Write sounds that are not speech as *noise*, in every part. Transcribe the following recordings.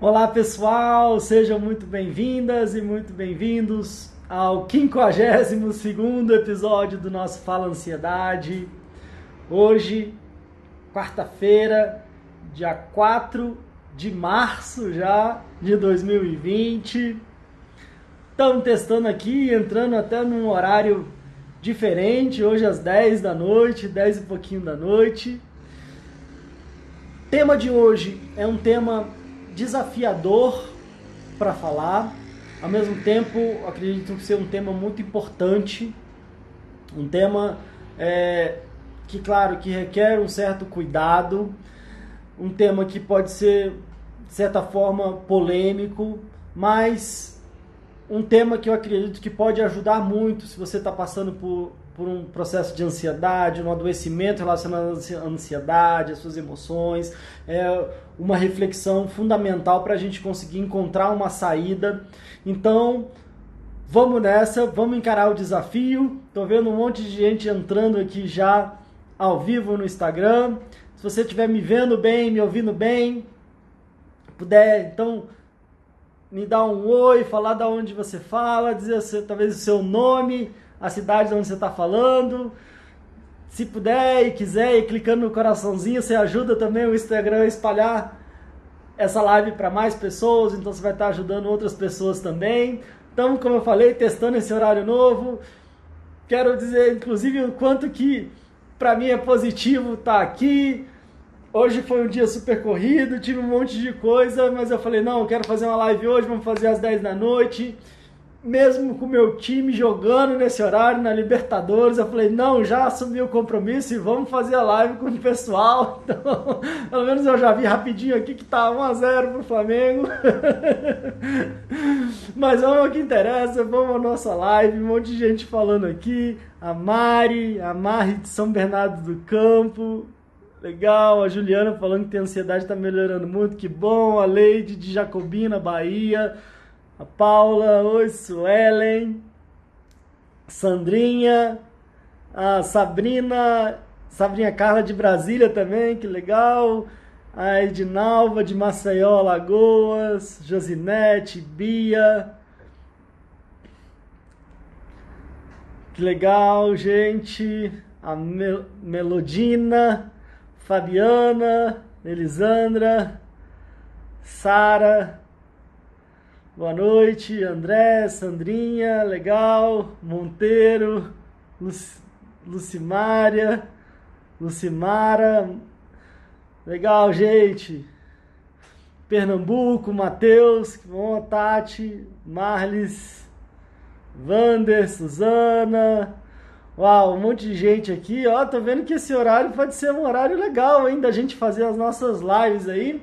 Olá pessoal, sejam muito bem-vindas e muito bem-vindos ao 52 episódio do nosso Fala Ansiedade. Hoje, quarta-feira, dia 4 de março já de 2020. Estamos testando aqui, entrando até num horário diferente, hoje às 10 da noite, 10 e pouquinho da noite. Tema de hoje é um tema desafiador para falar, ao mesmo tempo acredito ser um tema muito importante, um tema é, que claro que requer um certo cuidado, um tema que pode ser de certa forma polêmico, mas um tema que eu acredito que pode ajudar muito se você está passando por, por um processo de ansiedade, um adoecimento relacionado à ansiedade, às suas emoções. É uma reflexão fundamental para a gente conseguir encontrar uma saída. Então, vamos nessa, vamos encarar o desafio. Estou vendo um monte de gente entrando aqui já ao vivo no Instagram. Se você estiver me vendo bem, me ouvindo bem, puder, então me dar um oi, falar da onde você fala, dizer talvez o seu nome, a cidade de onde você está falando. Se puder e quiser, e clicando no coraçãozinho, você ajuda também o Instagram a espalhar essa live para mais pessoas, então você vai estar ajudando outras pessoas também. Então, como eu falei, testando esse horário novo. Quero dizer, inclusive, o quanto que para mim é positivo estar tá aqui Hoje foi um dia super corrido, tive um monte de coisa, mas eu falei, não, eu quero fazer uma live hoje, vamos fazer às 10 da noite. Mesmo com o meu time jogando nesse horário na Libertadores, eu falei, não, já assumi o compromisso e vamos fazer a live com o pessoal. *laughs* Então, pelo menos eu já vi rapidinho aqui que tá 1x0 pro Flamengo. *laughs* Mas vamos ao que interessa, vamos à nossa live, um monte de gente falando aqui. A Mari, a Mari de São Bernardo do Campo, Legal, a Juliana falando que tem ansiedade está melhorando muito, que bom. A Leide de Jacobina, Bahia. A Paula, oi, Suelen. Sandrinha. A Sabrina, Sabrina Carla de Brasília também, que legal. A Edinalva de Maceió, Lagoas. Josinete, Bia. Que legal, gente. A Mel Melodina. Fabiana, Elisandra, Sara, boa noite, André, Sandrinha, legal, Monteiro, Luc Lucimária, Lucimara, legal, gente. Pernambuco, Matheus, que bom, Tati, Marlis, Vander, Suzana, Uau, um monte de gente aqui, ó, tô vendo que esse horário pode ser um horário legal ainda a gente fazer as nossas lives aí.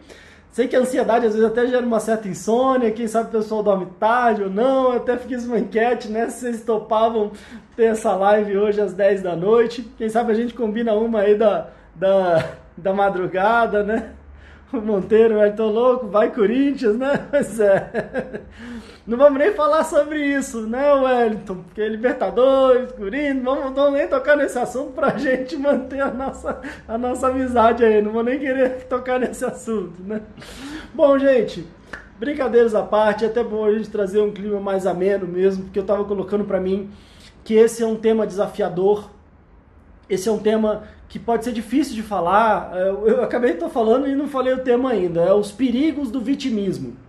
Sei que a ansiedade às vezes até gera uma certa insônia, quem sabe o pessoal dorme tarde ou não. Eu até fiz uma enquete, né? Se vocês topavam ter essa live hoje às 10 da noite. Quem sabe a gente combina uma aí da, da, da madrugada, né? O Monteiro, eu tô louco, vai Corinthians, né? *laughs* Mas é. Não vamos nem falar sobre isso, né, Wellington? Porque é Libertadores, Corinthians, vamos, vamos nem tocar nesse assunto pra *laughs* gente manter a nossa, a nossa amizade aí. Não vou nem querer tocar nesse assunto, né? Bom, gente, brincadeiras à parte, é até bom a gente trazer um clima mais ameno mesmo, porque eu tava colocando para mim que esse é um tema desafiador, esse é um tema que pode ser difícil de falar. É, eu acabei de falando e não falei o tema ainda. É os perigos do vitimismo.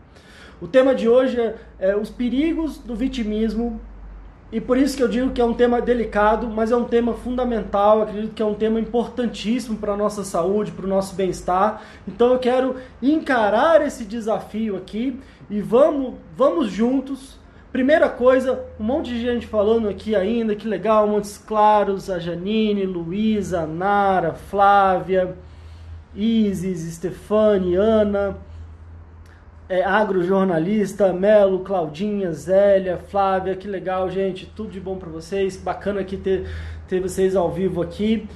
O tema de hoje é, é, os perigos do vitimismo e por isso que eu digo que é um tema delicado, mas é um tema fundamental, acredito que é um tema importantíssimo para a nossa saúde, para o nosso bem-estar. Então eu quero encarar esse desafio aqui e vamos, vamos juntos. Primeira coisa, um monte de gente falando aqui ainda, que legal, Montes Claros, a Janine, Luísa, Nara, Flávia, Isis, Stefane, Ana, é, agrojornalista, Melo, Claudinha, Zélia, Flávia, que legal, gente, tudo de bom para vocês, bacana aqui ter, ter vocês ao vivo aqui,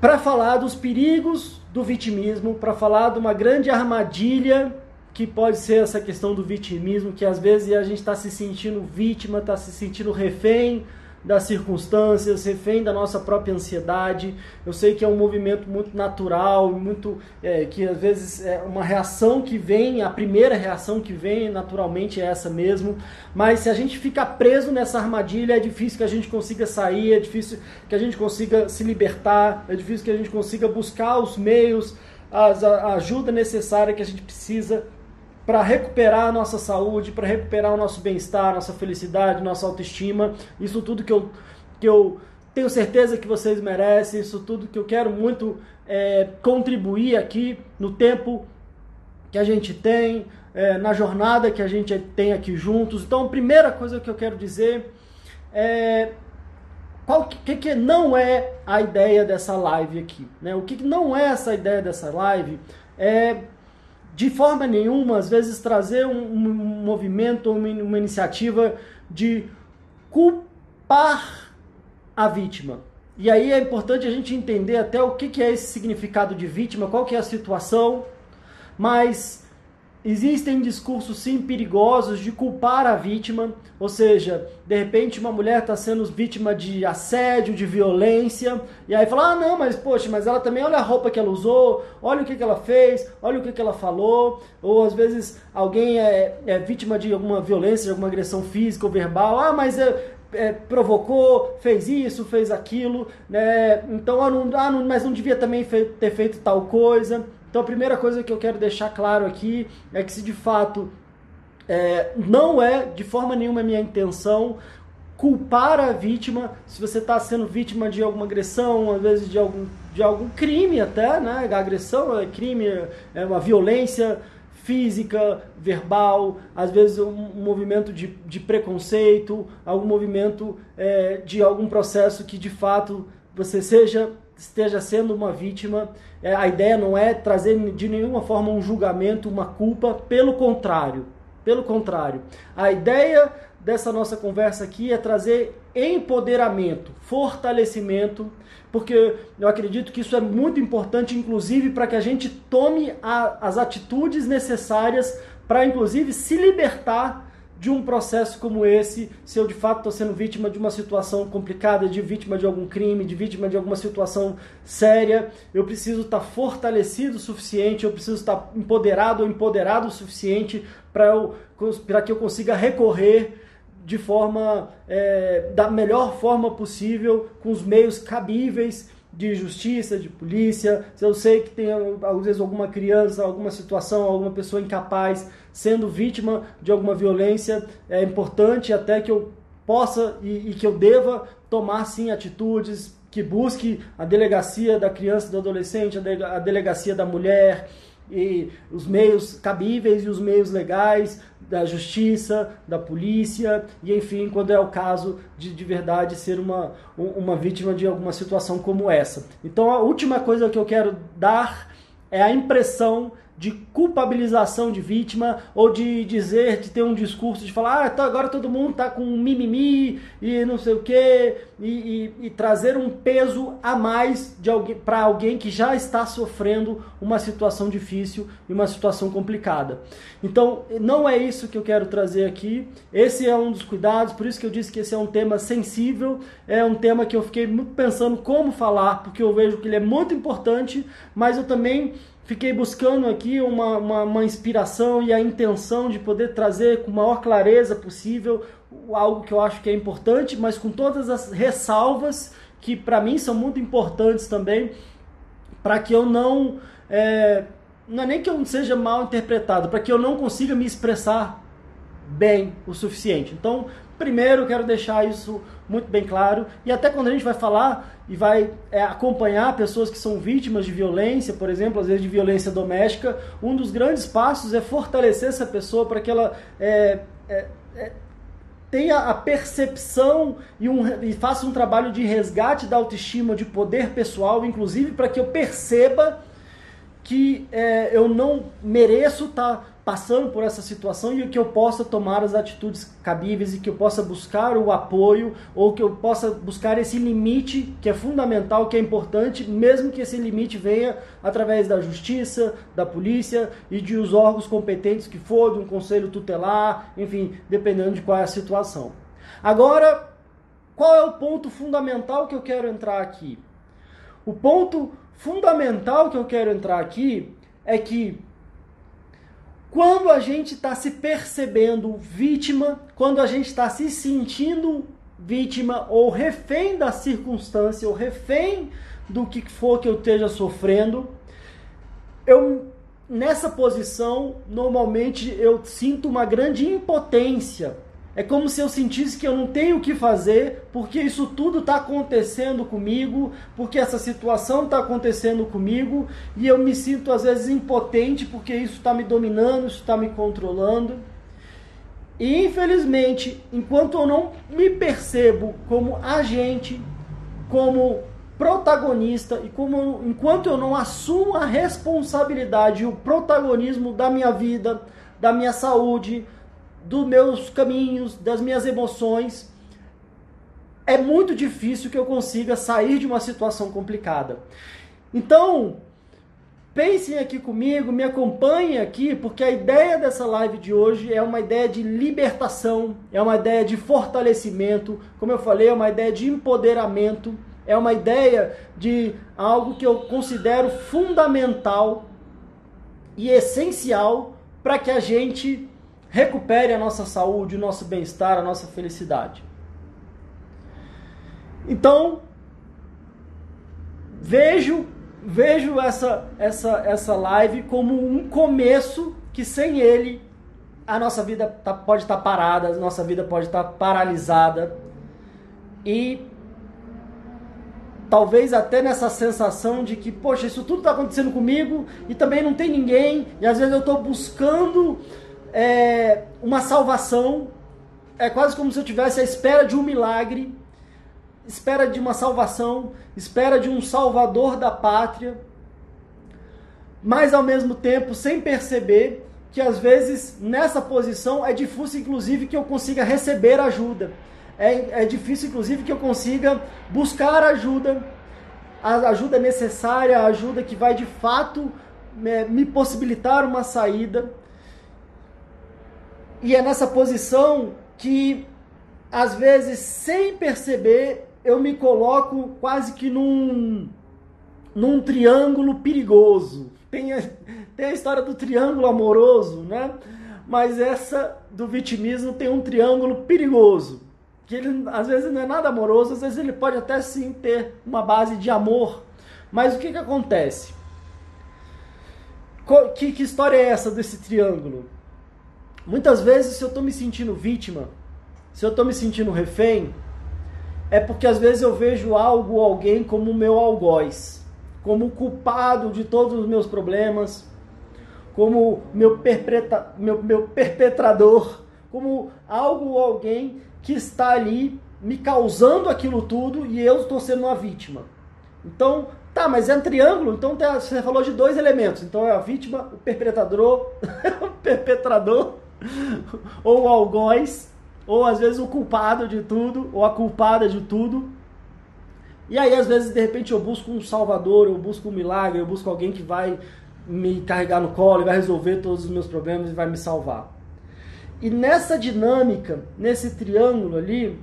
para falar dos perigos do vitimismo, para falar de uma grande armadilha que pode ser essa questão do vitimismo, que às vezes a gente está se sentindo vítima, está se sentindo refém das circunstâncias, refém da nossa própria ansiedade. Eu sei que é um movimento muito natural, muito é, que às vezes é uma reação que vem, a primeira reação que vem naturalmente é essa mesmo. Mas se a gente fica preso nessa armadilha, é difícil que a gente consiga sair, é difícil que a gente consiga se libertar, é difícil que a gente consiga buscar os meios, as, a ajuda necessária que a gente precisa para recuperar a nossa saúde, para recuperar o nosso bem-estar, nossa felicidade, nossa autoestima. Isso tudo que eu, que eu tenho certeza que vocês merecem, isso tudo que eu quero muito é, contribuir aqui no tempo que a gente tem, é, na jornada que a gente tem aqui juntos. Então, a primeira coisa que eu quero dizer é qual que, que não é a ideia dessa live aqui, né? O que não é essa ideia dessa live é de forma nenhuma, às vezes, trazer um, um movimento, uma, uma iniciativa de culpar a vítima. E aí é importante a gente entender até o que, que é esse significado de vítima, qual que é a situação, mas Existem discursos sim perigosos de culpar a vítima, ou seja, de repente uma mulher está sendo vítima de assédio, de violência, e aí fala: ah, não, mas poxa, mas ela também olha a roupa que ela usou, olha o que, que ela fez, olha o que, que ela falou, ou às vezes alguém é, é vítima de alguma violência, de alguma agressão física ou verbal, ah, mas é, é, provocou, fez isso, fez aquilo, né? Então, ah, não, ah, não, mas não devia também ter feito tal coisa. Então a primeira coisa que eu quero deixar claro aqui é que se de fato é, não é de forma nenhuma minha intenção culpar a vítima, se você está sendo vítima de alguma agressão, às vezes de algum, de algum crime até, né? A agressão é crime, é uma violência física, verbal, às vezes um, movimento de, de preconceito, algum movimento é, de algum processo que de fato você seja esteja sendo uma vítima. É, a ideia não é trazer de nenhuma forma um julgamento, uma culpa, pelo contrário. Pelo contrário, a ideia dessa nossa conversa aqui é trazer empoderamento, fortalecimento, porque eu acredito que isso é muito importante, inclusive, para que a gente tome a, as atitudes necessárias para, inclusive, se libertar de um processo como esse, se eu de fato estou sendo vítima de uma situação complicada, de vítima de algum crime, de vítima de alguma situação séria, eu preciso estar tá fortalecido o suficiente, eu preciso estar tá empoderado ou empoderado o suficiente para que eu consiga recorrer de forma é, da melhor forma possível, com os meios cabíveis de justiça, de polícia. Se eu sei que tem às vezes alguma criança, alguma situação, alguma pessoa incapaz sendo vítima de alguma violência, é importante até que eu possa e, e que eu deva tomar sim atitudes que busque a delegacia da criança e do adolescente, a delegacia da mulher, e os meios cabíveis e os meios legais da justiça, da polícia e enfim, quando é o caso de de verdade ser uma, uma vítima de alguma situação como essa. Então a última coisa que eu quero dar é a impressão de culpabilização de vítima ou de dizer, de ter um discurso de falar, ah, então agora todo mundo tá com mimimi e não sei o que, e, e, trazer um peso a mais de alguém para alguém que já está sofrendo uma situação difícil e uma situação complicada. Então, não é isso que eu quero trazer aqui. Esse é um dos cuidados, por isso que eu disse que esse é um tema sensível, é um tema que eu fiquei muito pensando como falar, porque eu vejo que ele é muito importante, mas eu também fiquei buscando aqui uma, uma, uma, inspiração e a intenção de poder trazer com maior clareza possível algo que eu acho que é importante, mas com todas as ressalvas que para mim são muito importantes também, para que eu não. É, não é nem que eu seja mal interpretado, para que eu não consiga me expressar bem o suficiente. Então, primeiro quero deixar isso muito bem claro. E até quando a gente vai falar e vai é, acompanhar pessoas que são vítimas de violência, por exemplo, às vezes de violência doméstica, um dos grandes passos é fortalecer essa pessoa para que ela é, é, é, tenha a percepção e, um, e faça um trabalho de resgate da autoestima, de poder pessoal, inclusive para que eu perceba que é, eu não mereço estar tá passando por essa situação e que eu possa tomar as atitudes cabíveis e que eu possa buscar o apoio ou que eu possa buscar esse limite que é fundamental, que é importante, mesmo que esse limite venha através da justiça, da polícia e de os órgãos competentes que for, de um conselho tutelar, enfim, dependendo de qual é a situação. Agora, qual é o ponto fundamental que eu quero entrar aqui? O ponto fundamental que eu quero entrar aqui é que quando a gente está se percebendo vítima, quando a gente está se sentindo vítima ou refém da circunstância, ou refém do que for que eu esteja sofrendo, eu nessa posição normalmente eu sinto uma grande impotência é como se eu sentisse que eu não tenho o que fazer, porque isso tudo está acontecendo comigo, porque essa situação está acontecendo comigo, e eu me sinto às vezes impotente porque isso está me dominando, isso está me controlando. E infelizmente, enquanto eu não me percebo como agente, como protagonista e como enquanto eu não assumo a responsabilidade e o protagonismo da minha vida, da minha saúde, dos meus caminhos, das minhas emoções, é muito difícil que eu consiga sair de uma situação complicada. Então, pensem aqui comigo, me acompanhem aqui, porque a ideia dessa live de hoje é uma ideia de libertação, é uma ideia de fortalecimento, como eu falei, é uma ideia de empoderamento, é uma ideia de algo que eu considero fundamental e essencial para que a gente recupere a nossa saúde, o nosso bem-estar, a nossa felicidade. Então, vejo vejo essa essa essa live como um começo que sem ele a nossa vida tá, pode estar tá parada, a nossa vida pode estar tá paralisada e talvez até nessa sensação de que, poxa, isso tudo está acontecendo comigo e também não tem ninguém, e às vezes eu estou buscando é, uma salvação, é quase como se eu tivesse a espera de um milagre, espera de uma salvação, espera de um salvador da pátria, mas ao mesmo tempo sem perceber que às vezes nessa posição é difícil, inclusive, que eu consiga receber ajuda. É, é difícil, inclusive, que eu consiga buscar ajuda, a ajuda necessária, a ajuda que vai de fato me possibilitar uma saída. E é nessa posição que, às vezes, sem perceber, eu me coloco quase que num, num triângulo perigoso. Tem a, tem a história do triângulo amoroso, né? Mas essa do vitimismo tem um triângulo perigoso. Que ele às vezes não é nada amoroso, às vezes ele pode até sim ter uma base de amor. Mas o que, que acontece? Que, que história é essa desse triângulo? Muitas vezes, se eu estou me sentindo vítima, se eu estou me sentindo refém, é porque às vezes eu vejo algo ou alguém como meu algoz, como culpado de todos os meus problemas, como meu, perpetra, meu, meu perpetrador, como algo ou alguém que está ali me causando aquilo tudo e eu estou sendo uma vítima. Então, tá, mas é um triângulo, então você falou de dois elementos. Então é a vítima, o perpetrador, *laughs* o perpetrador *laughs* ou o algoz, ou às vezes o culpado de tudo, ou a culpada de tudo. E aí, às vezes, de repente, eu busco um salvador, eu busco um milagre, eu busco alguém que vai me carregar no colo e vai resolver todos os meus problemas e vai me salvar. E nessa dinâmica, nesse triângulo ali,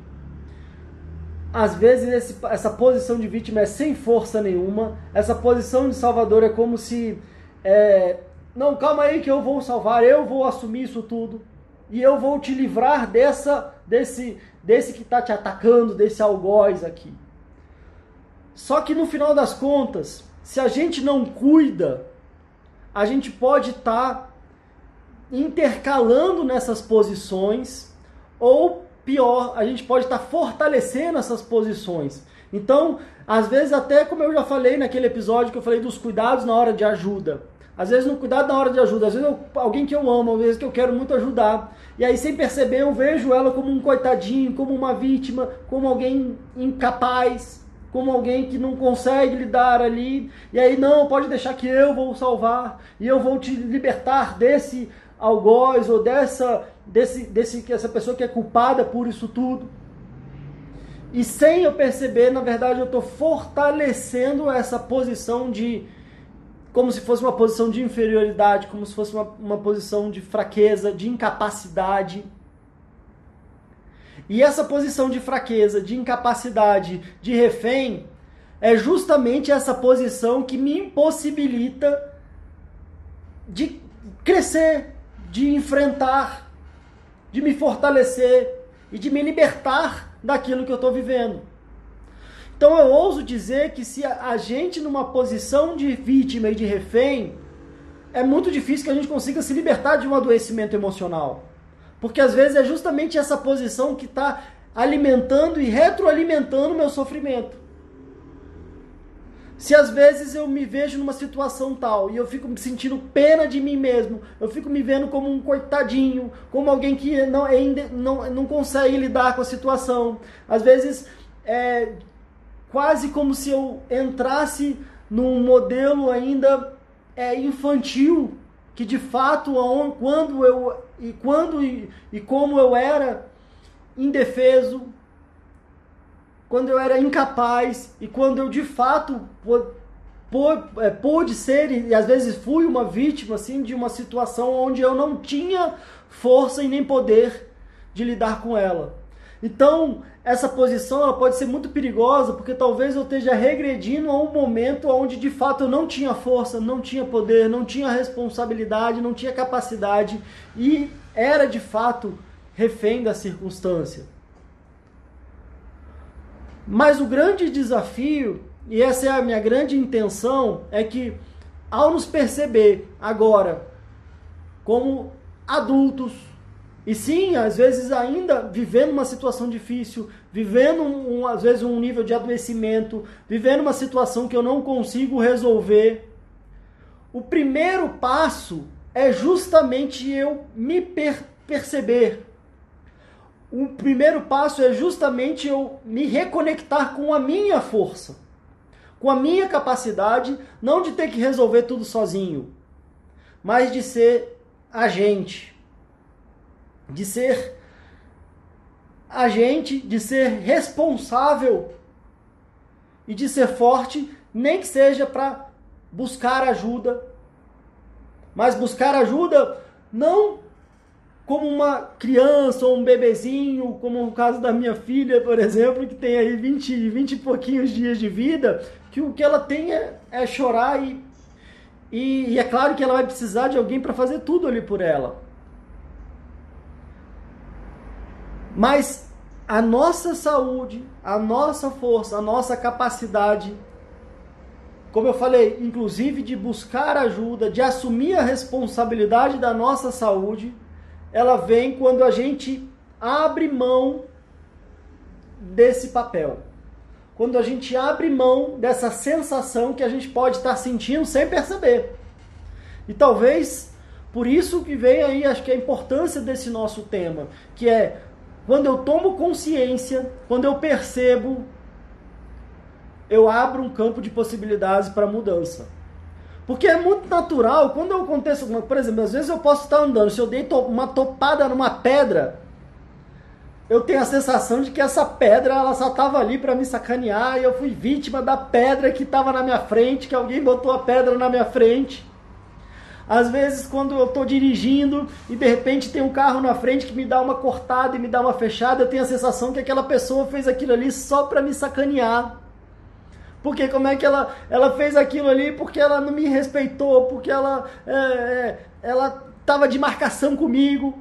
às vezes esse, essa posição de vítima é sem força nenhuma, essa posição de salvador é como se é, não, calma aí que eu vou salvar, eu vou assumir isso tudo. E eu vou te livrar dessa desse desse que está te atacando, desse algoz aqui. Só que no final das contas, se a gente não cuida, a gente pode estar tá intercalando nessas posições ou pior, a gente pode estar tá fortalecendo essas posições. Então, às vezes até como eu já falei naquele episódio que eu falei dos cuidados na hora de ajuda. Às vezes no cuidado na hora de ajuda, às vezes eu, alguém que eu amo, às vezes que eu quero muito ajudar. E aí sem perceber eu vejo ela como um coitadinho, como uma vítima, como alguém incapaz, como alguém que não consegue lidar ali. E aí não, pode deixar que eu vou salvar e eu vou te libertar desse algoz ou dessa desse desse essa pessoa que é culpada por isso tudo. E sem eu perceber, na verdade, eu estou fortalecendo essa posição de como se fosse uma posição de inferioridade, como se fosse uma, uma posição de fraqueza, de incapacidade. E essa posição de fraqueza, de incapacidade, de refém, é justamente essa posição que me impossibilita de crescer, de enfrentar, de me fortalecer e de me libertar daquilo que eu estou vivendo. Então eu ouso dizer que se a gente numa posição de vítima e de refém, é muito difícil que a gente consiga se libertar de um adoecimento emocional. Porque às vezes é justamente essa posição que está alimentando e retroalimentando o meu sofrimento. Se às vezes eu me vejo numa situação tal e eu fico me sentindo pena de mim mesmo, eu fico me vendo como um coitadinho, como alguém que não, ainda não, não consegue lidar com a situação. Às vezes é quase como se eu entrasse num modelo ainda é, infantil, que de fato quando eu e quando e, e como eu era indefeso, quando eu era incapaz e quando eu de fato é, pude ser e às vezes fui uma vítima assim de uma situação onde eu não tinha força e nem poder de lidar com ela. Então, essa posição ela pode ser muito perigosa porque talvez eu esteja regredindo a um momento onde de fato eu não tinha força, não tinha poder, não tinha responsabilidade, não tinha capacidade e era de fato refém da circunstância. Mas o grande desafio, e essa é a minha grande intenção, é que ao nos perceber agora como adultos, e sim, às vezes ainda vivendo uma situação difícil, vivendo um, às vezes um nível de adoecimento, vivendo uma situação que eu não consigo resolver, o primeiro passo é justamente eu me per perceber, o primeiro passo é justamente eu me reconectar com a minha força, com a minha capacidade, não de ter que resolver tudo sozinho, mas de ser agente, de ser agente, de ser responsável e de ser forte, nem que seja para buscar ajuda, mas buscar ajuda não como uma criança ou um bebezinho, como no caso da minha filha, por exemplo, que tem aí 20, 20 e pouquinhos dias de vida, que o que ela tem é, é chorar e, e, e é claro que ela vai precisar de alguém para fazer tudo ali por ela. Mas a nossa saúde, a nossa força, a nossa capacidade, como eu falei, inclusive de buscar ajuda, de assumir a responsabilidade da nossa saúde, ela vem quando a gente abre mão desse papel. Quando a gente abre mão dessa sensação que a gente pode estar sentindo sem perceber. E talvez por isso que vem aí, acho que a importância desse nosso tema, que é quando eu tomo consciência, quando eu percebo, eu abro um campo de possibilidades para mudança. Porque é muito natural, quando acontece alguma por exemplo, às vezes eu posso estar andando, se eu dei uma topada numa pedra, eu tenho a sensação de que essa pedra ela só estava ali para me sacanear e eu fui vítima da pedra que estava na minha frente, que alguém botou a pedra na minha frente. Às vezes, quando eu estou dirigindo e de repente tem um carro na frente que me dá uma cortada e me dá uma fechada, eu tenho a sensação que aquela pessoa fez aquilo ali só para me sacanear. Porque como é que ela, ela fez aquilo ali? Porque ela não me respeitou, porque ela é, é, ela estava de marcação comigo.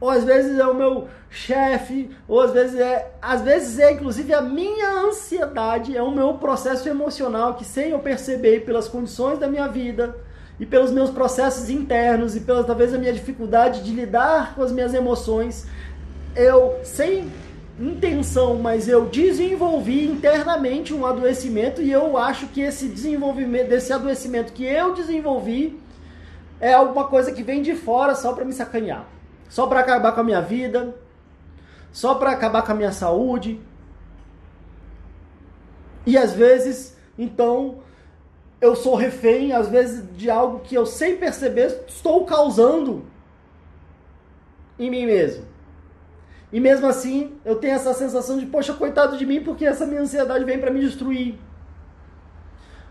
Ou às vezes é o meu chefe, ou às vezes é, às vezes é inclusive a minha ansiedade, é o meu processo emocional que sem eu perceber pelas condições da minha vida e pelos meus processos internos e pela talvez a minha dificuldade de lidar com as minhas emoções, eu sem intenção, mas eu desenvolvi internamente um adoecimento e eu acho que esse desenvolvimento, desse adoecimento que eu desenvolvi é alguma coisa que vem de fora só para me sacanear, só para acabar com a minha vida, só para acabar com a minha saúde. E às vezes, então, eu sou refém, às vezes, de algo que eu sem perceber estou causando em mim mesmo. E mesmo assim, eu tenho essa sensação de, poxa, coitado de mim, porque essa minha ansiedade vem para me destruir.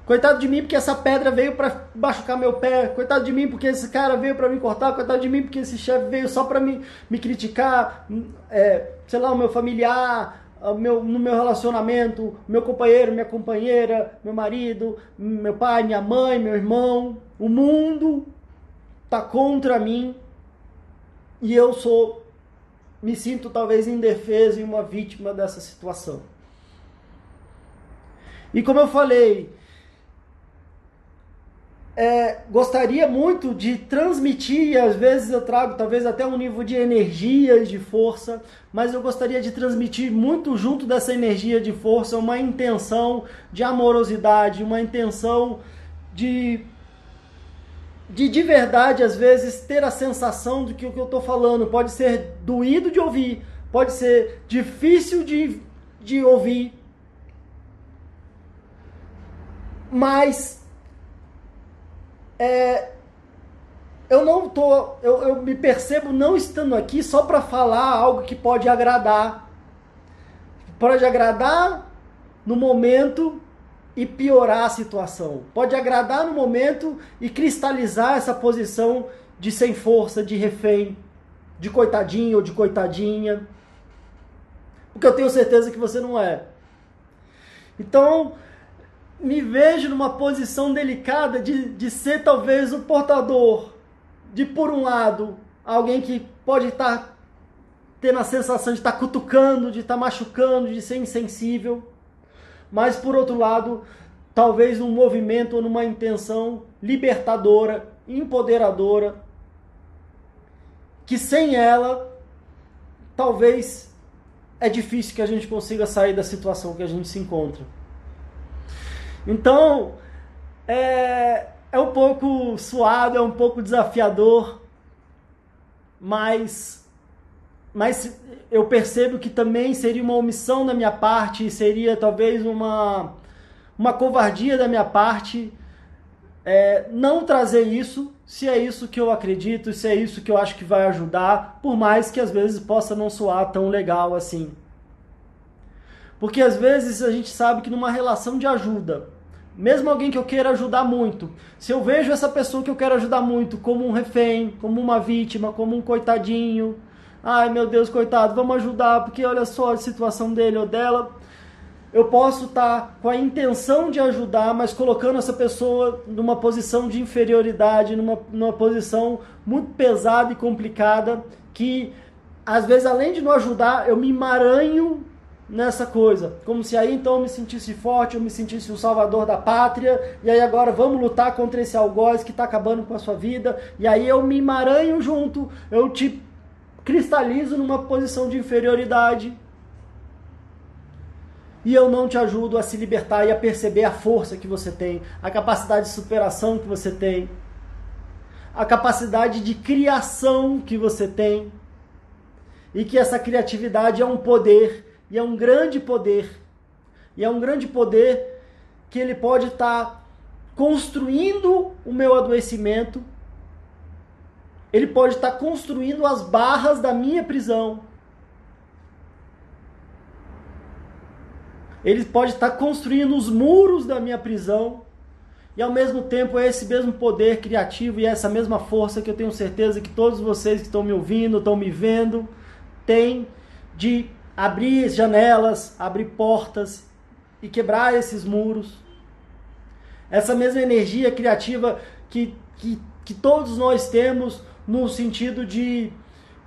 Coitado de mim porque essa pedra veio para machucar meu pé. Coitado de mim porque esse cara veio para me cortar. Coitado de mim porque esse chefe veio só para me, me criticar. É, sei lá, o meu familiar, meu, no meu relacionamento, meu companheiro, minha companheira, meu marido, meu pai, minha mãe, meu irmão. O mundo tá contra mim e eu sou, me sinto talvez indefeso e uma vítima dessa situação. E como eu falei, é, gostaria muito de transmitir, e às vezes eu trago talvez até um nível de energia e de força, mas eu gostaria de transmitir muito junto dessa energia de força uma intenção de amorosidade, uma intenção de de de verdade às vezes ter a sensação de que o que eu estou falando pode ser doído de ouvir, pode ser difícil de, de ouvir, mas é, eu não tô, eu, eu me percebo não estando aqui só para falar algo que pode agradar. Pode agradar no momento e piorar a situação. Pode agradar no momento e cristalizar essa posição de sem força, de refém, de coitadinho ou de coitadinha. Porque eu tenho certeza que você não é. Então, me vejo numa posição delicada de, de ser talvez o portador de, por um lado, alguém que pode estar tendo a sensação de estar cutucando, de estar machucando, de ser insensível, mas por outro lado, talvez num movimento ou numa intenção libertadora, empoderadora, que sem ela, talvez é difícil que a gente consiga sair da situação que a gente se encontra. Então, é, é um pouco suado, é um pouco desafiador, mas, mas eu percebo que também seria uma omissão da minha parte, seria talvez uma, uma covardia da minha parte é, não trazer isso, se é isso que eu acredito, se é isso que eu acho que vai ajudar, por mais que às vezes possa não soar tão legal assim. Porque às vezes a gente sabe que numa relação de ajuda, mesmo alguém que eu queira ajudar muito, se eu vejo essa pessoa que eu quero ajudar muito como um refém, como uma vítima, como um coitadinho, ai meu Deus, coitado, vamos ajudar, porque olha só a situação dele ou dela. Eu posso estar tá com a intenção de ajudar, mas colocando essa pessoa numa posição de inferioridade, numa, numa posição muito pesada e complicada, que às vezes, além de não ajudar, eu me emaranho nessa coisa. Como se aí então eu me sentisse forte, eu me sentisse o salvador da pátria, e aí agora vamos lutar contra esse algoz que está acabando com a sua vida, e aí eu me emaranho junto, eu te cristalizo numa posição de inferioridade. E eu não te ajudo a se libertar e a perceber a força que você tem, a capacidade de superação que você tem, a capacidade de criação que você tem. E que essa criatividade é um poder e é um grande poder. E é um grande poder que ele pode estar tá construindo o meu adoecimento. Ele pode estar tá construindo as barras da minha prisão. Ele pode estar tá construindo os muros da minha prisão. E ao mesmo tempo é esse mesmo poder criativo e essa mesma força que eu tenho certeza que todos vocês que estão me ouvindo, estão me vendo, têm de abrir janelas, abrir portas e quebrar esses muros. Essa mesma energia criativa que, que, que todos nós temos no sentido de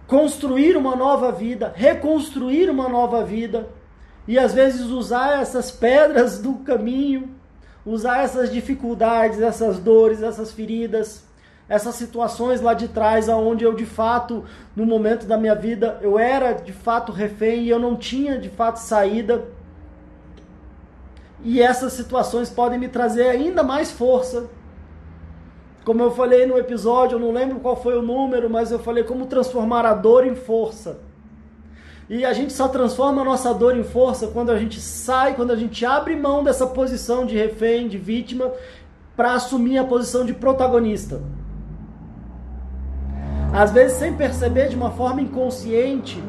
construir uma nova vida, reconstruir uma nova vida e às vezes usar essas pedras do caminho, usar essas dificuldades, essas dores, essas feridas essas situações lá de trás, aonde eu de fato, no momento da minha vida, eu era de fato refém e eu não tinha de fato saída. E essas situações podem me trazer ainda mais força. Como eu falei no episódio, eu não lembro qual foi o número, mas eu falei como transformar a dor em força. E a gente só transforma a nossa dor em força quando a gente sai, quando a gente abre mão dessa posição de refém, de vítima, para assumir a posição de protagonista às vezes sem perceber de uma forma inconsciente,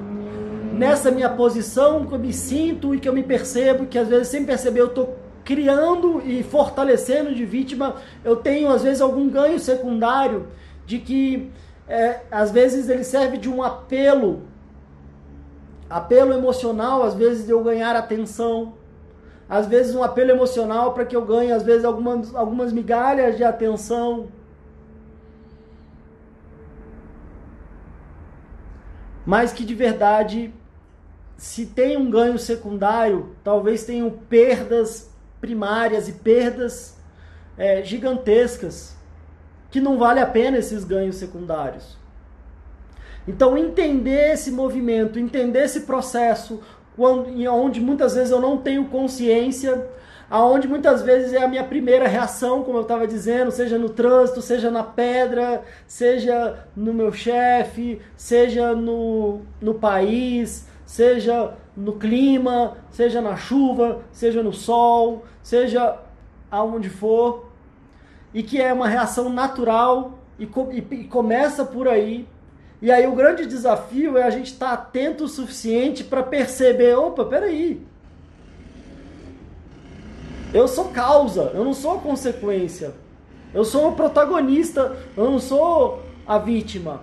nessa minha posição que eu me sinto e que eu me percebo, que às vezes sem perceber eu estou criando e fortalecendo de vítima, eu tenho às vezes algum ganho secundário de que é, às vezes ele serve de um apelo, apelo emocional, às vezes de eu ganhar atenção, às vezes um apelo emocional para que eu ganhe, às vezes algumas, algumas migalhas de atenção. Mas que de verdade, se tem um ganho secundário, talvez tenham perdas primárias e perdas é, gigantescas, que não vale a pena esses ganhos secundários. Então, entender esse movimento, entender esse processo, quando, onde muitas vezes eu não tenho consciência, aonde muitas vezes é a minha primeira reação, como eu estava dizendo, seja no trânsito, seja na pedra, seja no meu chefe, seja no, no país, seja no clima, seja na chuva, seja no sol, seja aonde for, e que é uma reação natural e, e, e começa por aí. E aí o grande desafio é a gente estar tá atento o suficiente para perceber, opa, peraí. Eu sou causa, eu não sou consequência. Eu sou o protagonista, eu não sou a vítima.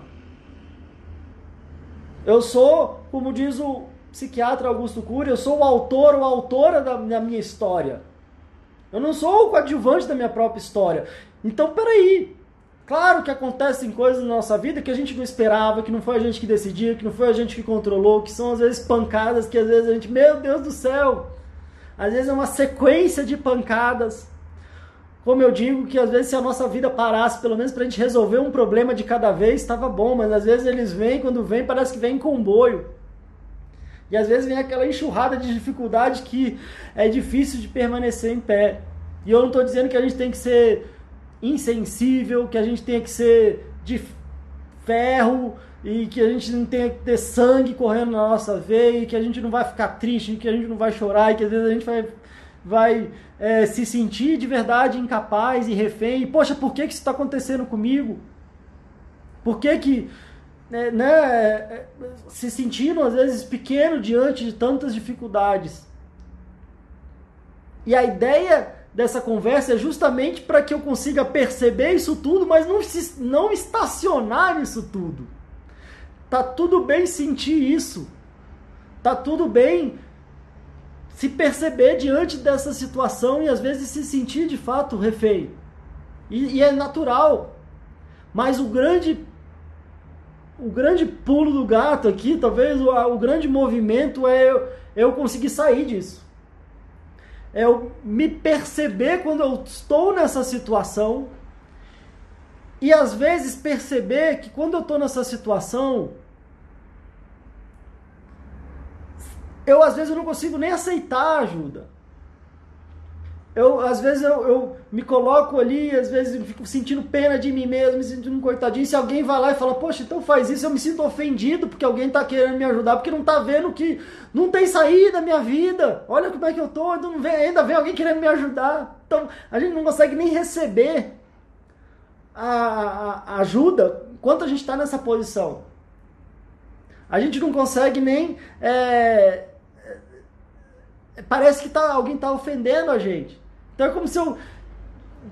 Eu sou, como diz o psiquiatra Augusto Cury, eu sou o autor ou autora da, da minha história. Eu não sou o coadjuvante da minha própria história. Então, peraí. Claro que acontecem coisas na nossa vida que a gente não esperava, que não foi a gente que decidiu, que não foi a gente que controlou, que são às vezes pancadas que às vezes a gente, meu Deus do céu, às vezes é uma sequência de pancadas. Como eu digo, que às vezes se a nossa vida parasse, pelo menos para a gente resolver um problema de cada vez, estava bom, mas às vezes eles vêm, quando vêm, parece que vem em comboio. E às vezes vem aquela enxurrada de dificuldade que é difícil de permanecer em pé. E eu não estou dizendo que a gente tem que ser insensível, que a gente tem que ser de ferro e que a gente não tem que ter sangue correndo na nossa veia, e que a gente não vai ficar triste, que a gente não vai chorar, e que às vezes a gente vai, vai é, se sentir de verdade incapaz e refém. E, poxa, por que, que isso está acontecendo comigo? Por que, que né, né, se sentindo às vezes pequeno diante de tantas dificuldades? E a ideia dessa conversa é justamente para que eu consiga perceber isso tudo, mas não, não estacionar nisso tudo. Tá tudo bem sentir isso. Tá tudo bem se perceber diante dessa situação e às vezes se sentir de fato refém. E, e é natural. Mas o grande o grande pulo do gato aqui, talvez o, o grande movimento é eu, eu conseguir sair disso. É eu me perceber quando eu estou nessa situação e às vezes perceber que quando eu estou nessa situação, eu às vezes eu não consigo nem aceitar ajuda. Eu, às vezes eu, eu me coloco ali, às vezes fico sentindo pena de mim mesmo, me sentindo um coitadinho. Se alguém vai lá e fala, poxa, então faz isso, eu me sinto ofendido porque alguém está querendo me ajudar, porque não está vendo que não tem saída da minha vida. Olha como é que eu tô, ainda, vem, ainda vem alguém querendo me ajudar. Então a gente não consegue nem receber a, a, ajuda enquanto a gente está nessa posição. A gente não consegue nem. É parece que tá, alguém está ofendendo a gente. Então é como se eu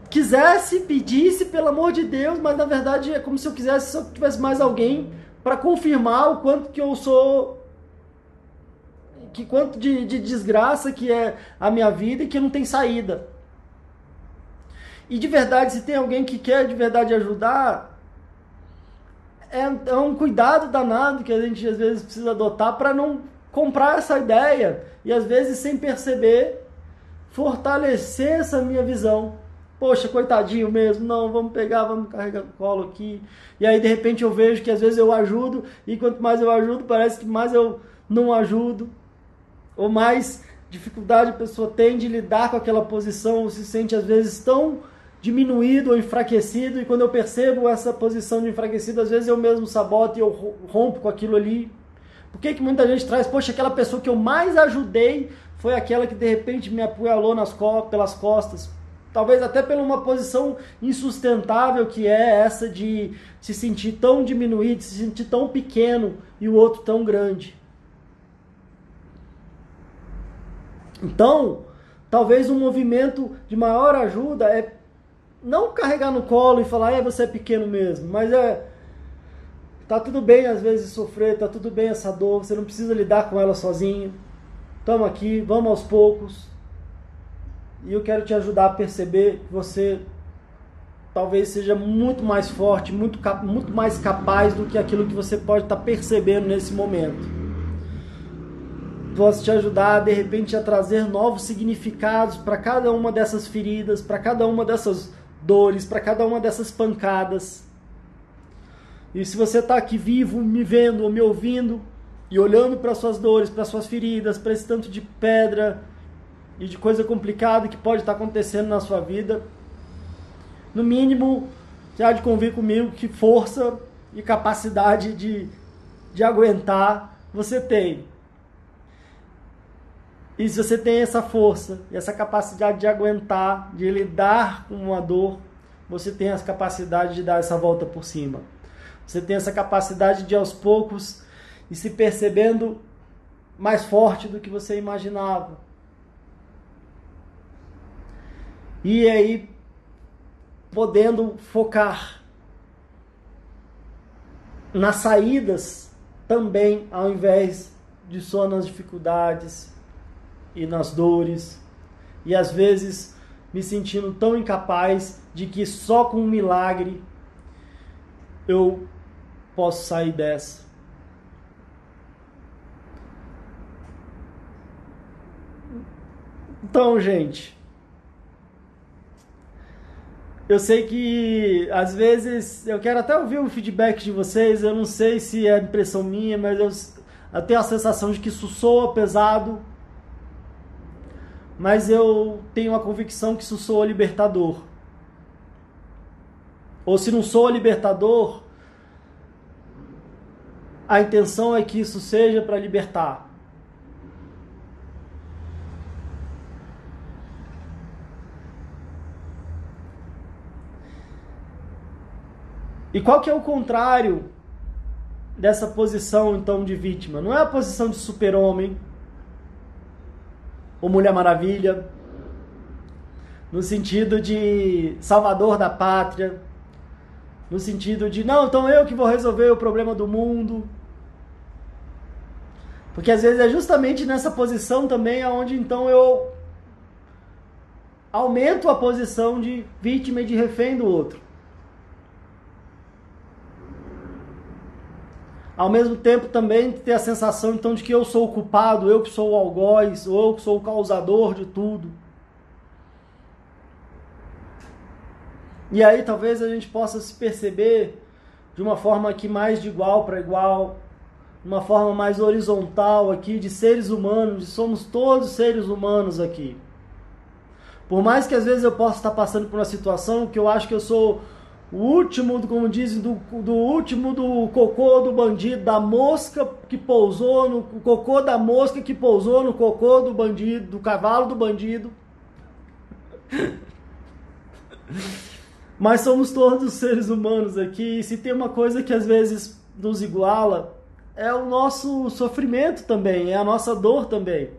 quisesse, pedisse, pelo amor de Deus, mas na verdade é como se eu quisesse se eu tivesse mais alguém para confirmar o quanto que eu sou que quanto de, de, desgraça que é a minha vida e que não tem saída. E de verdade, se tem alguém que quer de verdade ajudar, é, é um cuidado danado que a gente às vezes precisa adotar para não comprar essa ideia e às vezes sem perceber fortalecer essa minha visão. Poxa, coitadinho mesmo, não, vamos pegar, vamos carregar o colo aqui. E aí de repente eu vejo que às vezes eu ajudo e quanto mais eu ajudo, parece que mais eu não ajudo. Ou mais dificuldade a pessoa tem de lidar com aquela posição, ou se sente às vezes tão diminuído ou enfraquecido, e quando eu percebo essa posição de enfraquecido, às vezes eu mesmo saboto e eu rompo com aquilo ali. Por que, que muita gente traz, poxa, aquela pessoa que eu mais ajudei foi aquela que de repente me apoiou nas co pelas costas. Talvez até por uma posição insustentável que é essa de se sentir tão diminuído, se sentir tão pequeno e o outro tão grande. Então, Talvez um movimento de maior ajuda é não carregar no colo e falar, é, você é pequeno mesmo, mas é tá tudo bem às vezes sofrer, tá tudo bem essa dor, você não precisa lidar com ela sozinho. Tamo aqui, vamos aos poucos. E eu quero te ajudar a perceber que você talvez seja muito mais forte, muito, muito mais capaz do que aquilo que você pode estar tá percebendo nesse momento posso te ajudar de repente a trazer novos significados para cada uma dessas feridas, para cada uma dessas dores, para cada uma dessas pancadas. E se você está aqui vivo, me vendo ou me ouvindo e olhando para suas dores, para suas feridas, para esse tanto de pedra e de coisa complicada que pode estar tá acontecendo na sua vida, no mínimo, já de convir comigo que força e capacidade de, de aguentar você tem. E se você tem essa força e essa capacidade de aguentar, de lidar com uma dor, você tem essa capacidade de dar essa volta por cima. Você tem essa capacidade de aos poucos e se percebendo mais forte do que você imaginava. E aí podendo focar nas saídas também, ao invés de só nas dificuldades, e nas dores, e às vezes me sentindo tão incapaz de que só com um milagre eu posso sair dessa. Então, gente, eu sei que às vezes eu quero até ouvir o feedback de vocês. Eu não sei se é impressão minha, mas eu, eu tenho a sensação de que isso soa pesado mas eu tenho a convicção que isso soa libertador. Ou se não soa libertador, a intenção é que isso seja para libertar. E qual que é o contrário dessa posição então de vítima? Não é a posição de super-homem, o Mulher Maravilha, no sentido de salvador da pátria, no sentido de não, então eu que vou resolver o problema do mundo. Porque às vezes é justamente nessa posição também aonde então eu aumento a posição de vítima e de refém do outro. ao mesmo tempo também ter a sensação então de que eu sou o culpado, eu que sou o algoz, ou eu que sou o causador de tudo. E aí talvez a gente possa se perceber de uma forma aqui mais de igual para igual, uma forma mais horizontal aqui de seres humanos, somos todos seres humanos aqui. Por mais que às vezes eu possa estar passando por uma situação que eu acho que eu sou o último, como dizem, do, do último do cocô do bandido, da mosca que pousou no cocô da mosca que pousou no cocô do bandido, do cavalo do bandido. *laughs* Mas somos todos *laughs* seres humanos aqui, e se tem uma coisa que às vezes nos iguala, é o nosso sofrimento também, é a nossa dor também.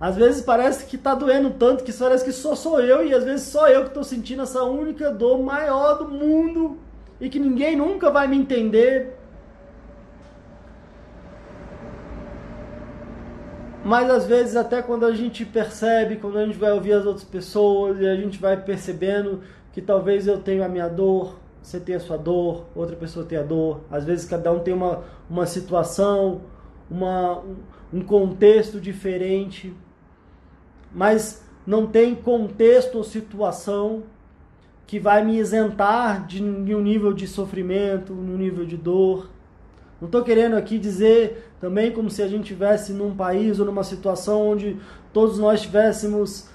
Às vezes parece que está doendo tanto que parece que só sou eu e às vezes só eu que estou sentindo essa única dor maior do mundo e que ninguém nunca vai me entender. Mas às vezes até quando a gente percebe, quando a gente vai ouvir as outras pessoas e a gente vai percebendo que talvez eu tenha a minha dor, você tem a sua dor, outra pessoa tem a dor. Às vezes cada um tem uma, uma situação, uma, um contexto diferente mas não tem contexto ou situação que vai me isentar de, um nível de sofrimento, um nível de dor. Não estou querendo aqui dizer também como se a gente estivesse num país ou numa situação onde todos nós tivéssemos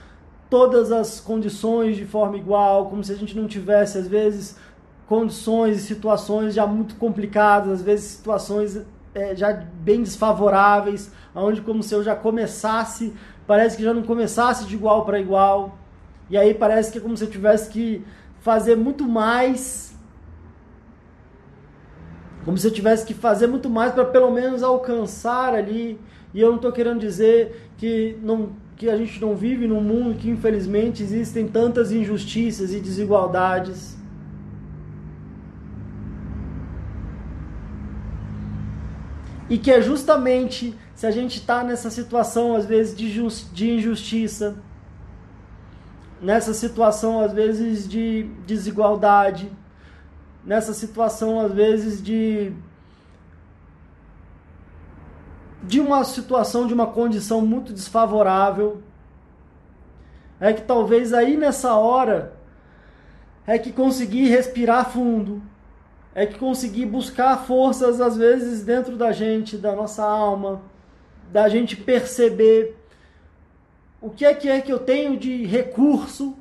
todas as condições de forma igual, como se a gente não tivesse, às vezes, condições e situações já muito complicadas, às vezes situações é, já bem desfavoráveis, onde como se eu já começasse parece que já não começasse de igual para igual. E aí parece que é como se eu tivesse que fazer muito mais. Como se eu tivesse que fazer muito mais para pelo menos alcançar ali. E eu não estou querendo dizer que não que a gente não vive num mundo que infelizmente existem tantas injustiças e desigualdades. E que é justamente se a gente está nessa situação, às vezes, de, de injustiça, nessa situação, às vezes, de desigualdade, nessa situação, às vezes, de de uma situação, de uma condição muito desfavorável, é que talvez aí nessa hora é que conseguir respirar fundo, é que conseguir buscar forças às vezes dentro da gente, da nossa alma, da gente perceber o que é que é que eu tenho de recurso,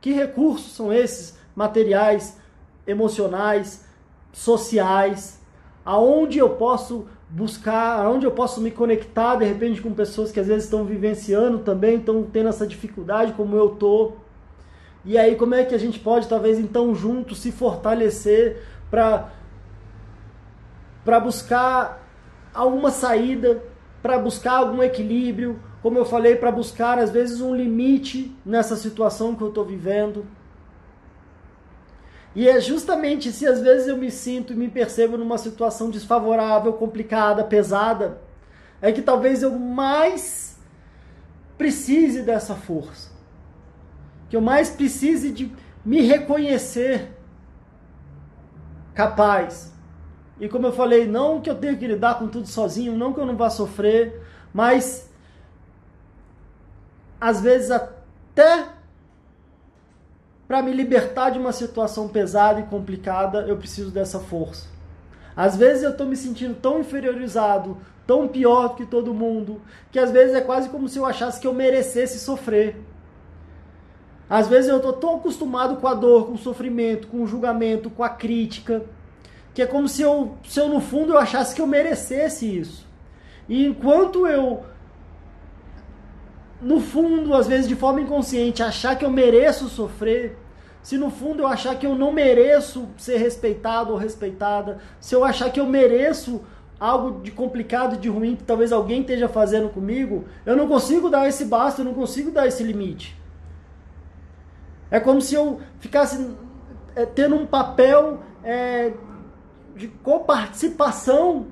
que recursos são esses? Materiais, emocionais, sociais, aonde eu posso buscar, aonde eu posso me conectar de repente com pessoas que às vezes estão vivenciando também, estão tendo essa dificuldade como eu tô. E aí como é que a gente pode talvez então juntos se fortalecer para para buscar alguma saída, para buscar algum equilíbrio, como eu falei, para buscar às vezes um limite nessa situação que eu estou vivendo. E é justamente se às vezes eu me sinto e me percebo numa situação desfavorável, complicada, pesada, é que talvez eu mais precise dessa força. Que eu mais precise de me reconhecer capaz, e como eu falei, não que eu tenha que lidar com tudo sozinho, não que eu não vá sofrer, mas às vezes até para me libertar de uma situação pesada e complicada, eu preciso dessa força. Às vezes eu estou me sentindo tão inferiorizado, tão pior do que todo mundo, que às vezes é quase como se eu achasse que eu merecesse sofrer. Às vezes eu estou tão acostumado com a dor, com o sofrimento, com o julgamento, com a crítica, que é como se eu, se eu no fundo eu achasse que eu merecesse isso. E enquanto eu no fundo, às vezes de forma inconsciente, achar que eu mereço sofrer, se no fundo eu achar que eu não mereço ser respeitado ou respeitada, se eu achar que eu mereço algo de complicado de ruim que talvez alguém esteja fazendo comigo, eu não consigo dar esse basta, eu não consigo dar esse limite. É como se eu ficasse é, tendo um papel é, de coparticipação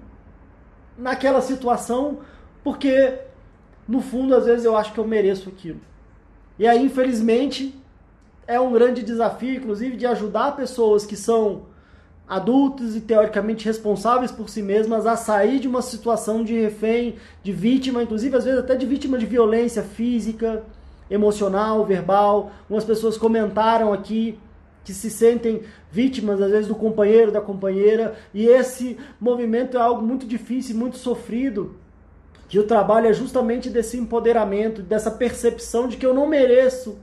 naquela situação, porque no fundo às vezes eu acho que eu mereço aquilo. E aí, infelizmente, é um grande desafio, inclusive, de ajudar pessoas que são adultos e teoricamente responsáveis por si mesmas a sair de uma situação de refém, de vítima, inclusive às vezes até de vítima de violência física, emocional, verbal. Umas pessoas comentaram aqui que se sentem vítimas, às vezes, do companheiro, da companheira, e esse movimento é algo muito difícil, muito sofrido, que o trabalho é justamente desse empoderamento, dessa percepção de que eu não mereço.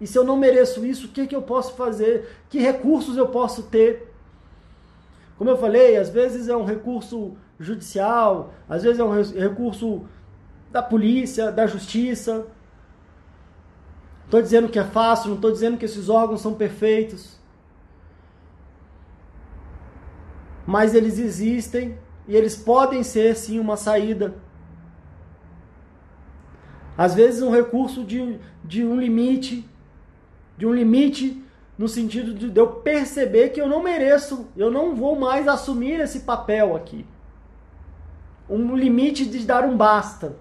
E se eu não mereço isso, o que, que eu posso fazer? Que recursos eu posso ter? Como eu falei, às vezes é um recurso judicial, às vezes é um recurso da polícia, da justiça, estou dizendo que é fácil, não estou dizendo que esses órgãos são perfeitos. Mas eles existem e eles podem ser sim uma saída. Às vezes um recurso de, de um limite, de um limite no sentido de eu perceber que eu não mereço, eu não vou mais assumir esse papel aqui. Um limite de dar um basta.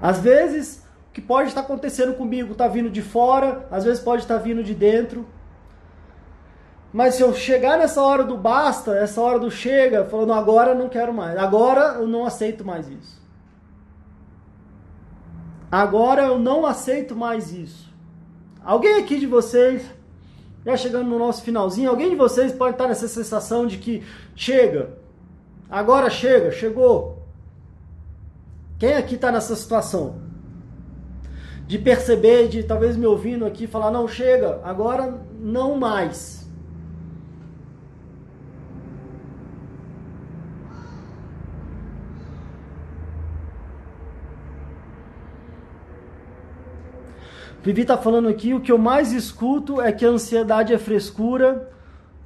Às vezes que pode estar acontecendo comigo está vindo de fora, às vezes pode estar vindo de dentro. Mas se eu chegar nessa hora do basta, essa hora do chega, falando agora não quero mais, agora eu não aceito mais isso. Agora eu não aceito mais isso. Alguém aqui de vocês, já chegando no nosso finalzinho, alguém de vocês pode estar nessa sensação de que chega, agora chega, chegou. Quem aqui está nessa situação? de perceber, de talvez me ouvindo aqui falar: não, chega, agora não mais. Vivi está falando aqui, o que eu mais escuto é que a ansiedade é frescura,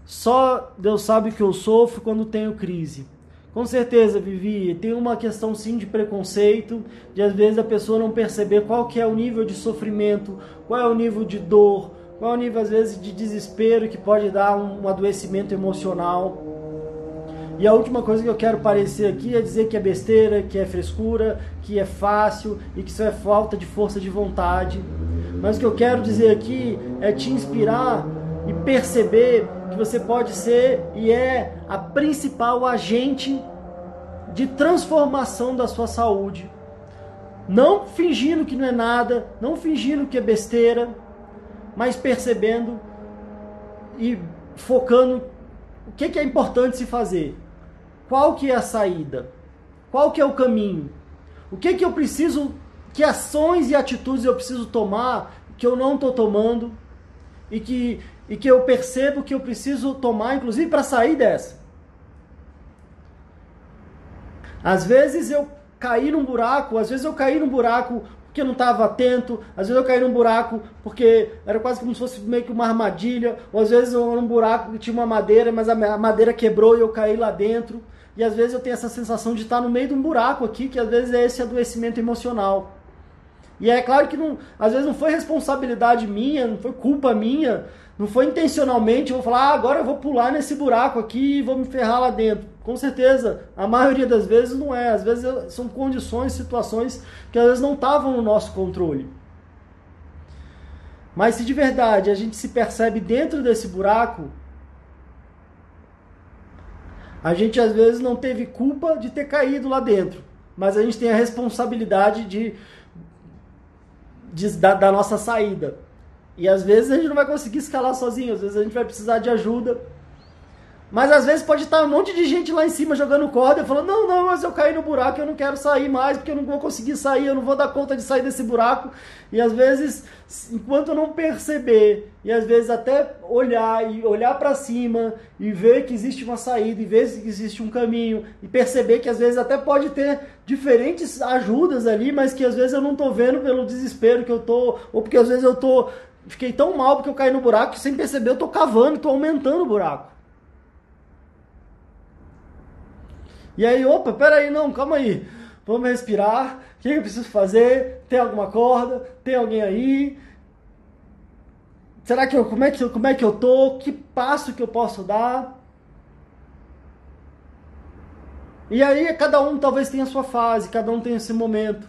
só Deus sabe que eu sofro quando tenho crise. Com certeza, Vivi, tem uma questão sim de preconceito, de às vezes a pessoa não perceber qual que é o nível de sofrimento, qual é o nível de dor, qual é o nível às vezes de desespero que pode dar um, um adoecimento emocional. E a última coisa que eu quero parecer aqui é dizer que é besteira, que é frescura, que é fácil e que isso é falta de força de vontade. Mas o que eu quero dizer aqui é te inspirar e perceber que você pode ser e é a principal agente de transformação da sua saúde. Não fingindo que não é nada, não fingindo que é besteira, mas percebendo e focando o que, é importante se fazer. Qual que é a saída? Qual que é o caminho? O que que eu preciso, que ações e atitudes eu preciso tomar que eu não estou tomando e que e que eu percebo que eu preciso tomar, inclusive para sair dessa. Às vezes eu caí num buraco, às vezes eu caí num buraco porque eu não estava atento, às vezes eu caí num buraco porque era quase como se fosse meio que uma armadilha, ou às vezes eu um buraco que tinha uma madeira, mas a madeira quebrou e eu caí lá dentro. E às vezes eu tenho essa sensação de estar no meio de um buraco aqui, que às vezes é esse adoecimento emocional. E é claro que não, às vezes não foi responsabilidade minha, não foi culpa minha, não foi intencionalmente, eu vou falar, ah, agora eu vou pular nesse buraco aqui e vou me ferrar lá dentro. Com certeza, a maioria das vezes não é. Às vezes são condições, situações que às vezes não estavam no nosso controle. Mas se de verdade a gente se percebe dentro desse buraco, a gente às vezes não teve culpa de ter caído lá dentro, mas a gente tem a responsabilidade de, de da, da nossa saída. E às vezes a gente não vai conseguir escalar sozinho, às vezes a gente vai precisar de ajuda. Mas às vezes pode estar um monte de gente lá em cima jogando corda falando: Não, não, mas eu caí no buraco, eu não quero sair mais, porque eu não vou conseguir sair, eu não vou dar conta de sair desse buraco. E às vezes, enquanto eu não perceber, e às vezes até olhar e olhar para cima e ver que existe uma saída, e ver que existe um caminho, e perceber que às vezes até pode ter diferentes ajudas ali, mas que às vezes eu não estou vendo pelo desespero que eu tô, ou porque às vezes eu tô fiquei tão mal porque eu caí no buraco que sem perceber eu tô cavando, tô aumentando o buraco. E aí, opa, peraí, não, calma aí. Vamos respirar. O que eu preciso fazer? Tem alguma corda? Tem alguém aí? Será que eu, como é que, como é que eu tô? Que passo que eu posso dar? E aí cada um talvez tenha a sua fase, cada um tem esse momento.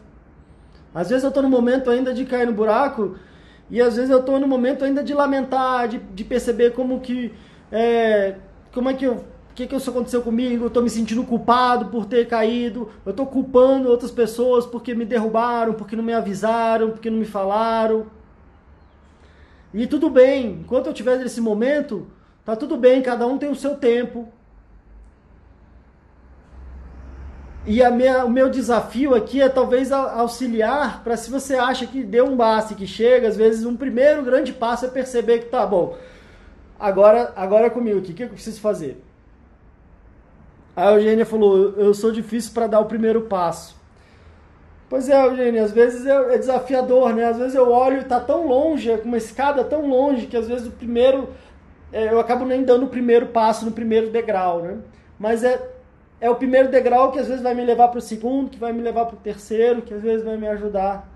Às vezes eu estou no momento ainda de cair no buraco e às vezes eu estou no momento ainda de lamentar, de, de perceber como que é, como é que eu o que, que isso aconteceu comigo? Eu estou me sentindo culpado por ter caído. Eu estou culpando outras pessoas porque me derrubaram, porque não me avisaram, porque não me falaram. E tudo bem, enquanto eu estiver nesse momento, tá tudo bem, cada um tem o seu tempo. E minha, o meu desafio aqui é talvez auxiliar para se você acha que deu um basta que chega, às vezes um primeiro grande passo é perceber que tá bom. Agora, agora é comigo aqui, o que eu preciso fazer? A Eugênia falou: Eu sou difícil para dar o primeiro passo. Pois é, Eugênia, às vezes é, é desafiador, né? Às vezes eu olho e tá tão longe, é uma escada tão longe, que às vezes o primeiro. É, eu acabo nem dando o primeiro passo no primeiro degrau, né? Mas é, é o primeiro degrau que às vezes vai me levar para o segundo, que vai me levar para o terceiro, que às vezes vai me ajudar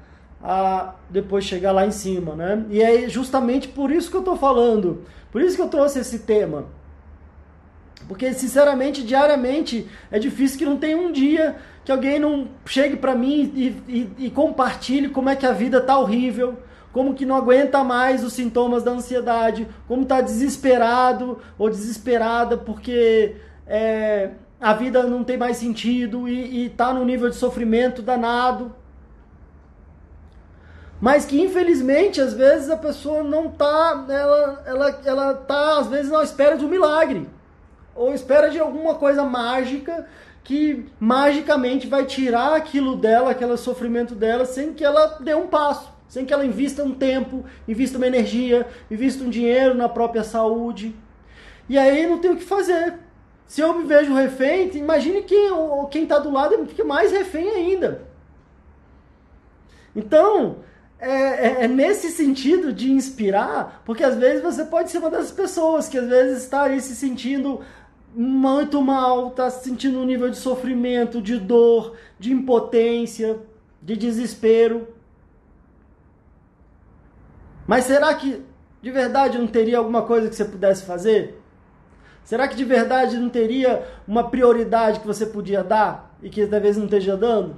a depois chegar lá em cima, né? E é justamente por isso que eu estou falando, por isso que eu trouxe esse tema. Porque, sinceramente, diariamente é difícil que não tenha um dia que alguém não chegue para mim e, e, e, compartilhe como é que a vida tá horrível, como que não aguenta mais os sintomas da ansiedade, como tá desesperado ou desesperada porque é, a vida não tem mais sentido e, e tá num nível de sofrimento danado. Mas que infelizmente às vezes a pessoa não tá, ela, ela, ela tá às vezes à espera de um milagre ou espera de alguma coisa mágica que magicamente vai tirar aquilo dela, aquele sofrimento dela, sem que ela dê um passo, sem que ela invista um tempo, invista uma energia, invista um dinheiro na própria saúde. E aí não tem o que fazer. Se eu me vejo refém, imagine quem quem está do lado fica mais refém ainda. Então, é, é, é, nesse sentido de inspirar, porque às vezes você pode ser uma das pessoas que às vezes está aí se sentindo muito mal, está sentindo um nível de sofrimento, de dor, de impotência, de desespero. Mas será que de verdade não teria alguma coisa que você pudesse fazer? Será que de verdade não teria uma prioridade que você podia dar e que talvez não esteja dando?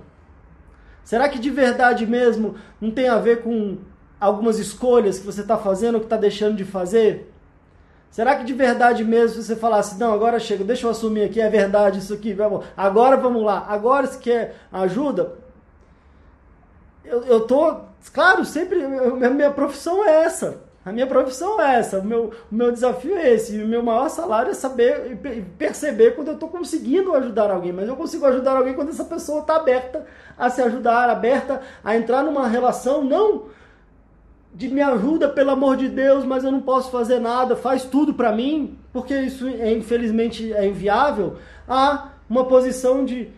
Será que de verdade mesmo não tem a ver com algumas escolhas que você está fazendo ou que está deixando de fazer? Será que de verdade mesmo você falasse, não, agora chega, deixa eu assumir aqui, é verdade isso aqui, agora vamos lá, agora se quer ajuda? Eu, eu tô, claro, sempre, a minha profissão é essa. A minha profissão é essa, o meu, o meu desafio é esse, e o meu maior salário é saber e perceber quando eu estou conseguindo ajudar alguém, mas eu consigo ajudar alguém quando essa pessoa está aberta a se ajudar, aberta a entrar numa relação, não de me ajuda, pelo amor de Deus, mas eu não posso fazer nada, faz tudo para mim, porque isso é, infelizmente é inviável, a uma posição de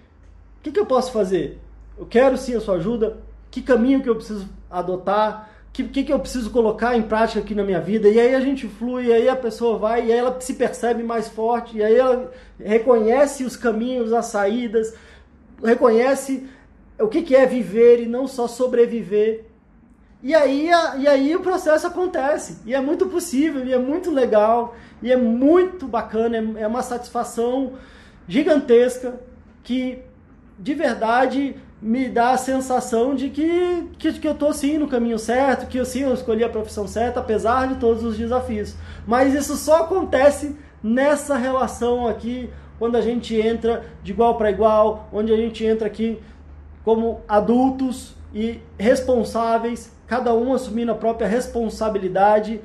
o que, que eu posso fazer? Eu quero sim a sua ajuda, que caminho que eu preciso adotar, que, que, que eu preciso colocar em prática aqui na minha vida, e aí a gente flui, e aí a pessoa vai, e aí ela se percebe mais forte, e aí ela reconhece os caminhos, as saídas, reconhece o que, que é viver e não só sobreviver. E aí, e aí o processo acontece, e é muito possível, e é muito legal, e é muito bacana, é, é uma satisfação gigantesca que de verdade me dá a sensação de que, que, que eu estou sim no caminho certo, que eu sim eu escolhi a profissão certa, apesar de todos os desafios. Mas isso só acontece nessa relação aqui, quando a gente entra de igual para igual, onde a gente entra aqui como adultos e responsáveis, cada um assumindo a própria responsabilidade,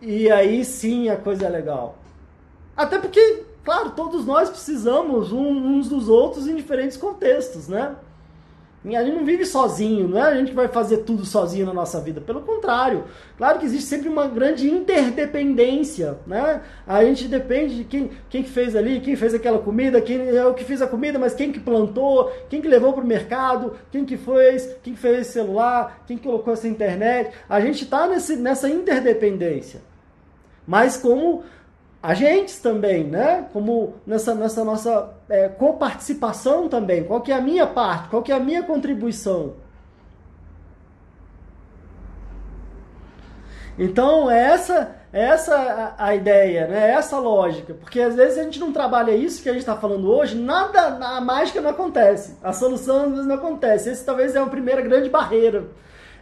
e aí sim a coisa é legal. Até porque, claro, todos nós precisamos uns dos outros em diferentes contextos, né? A gente não vive sozinho, não é a gente que vai fazer tudo sozinho na nossa vida. Pelo contrário, claro que existe sempre uma grande interdependência, né? A gente depende de quem, quem que fez ali, quem fez aquela comida, quem é o que fez a comida, mas quem que plantou, quem que levou para o mercado, quem que fez, quem que fez esse celular, quem que colocou essa internet. A gente está nessa interdependência. Mas como agentes também, né? Como nessa, nessa nossa é, coparticipação também. Qual que é a minha parte? Qual que é a minha contribuição? Então, é essa, é essa a, a ideia, né? É essa a lógica. Porque às vezes a gente não trabalha isso que a gente está falando hoje, nada, a mágica não acontece. A solução às vezes não acontece. Esse talvez é uma primeira grande barreira.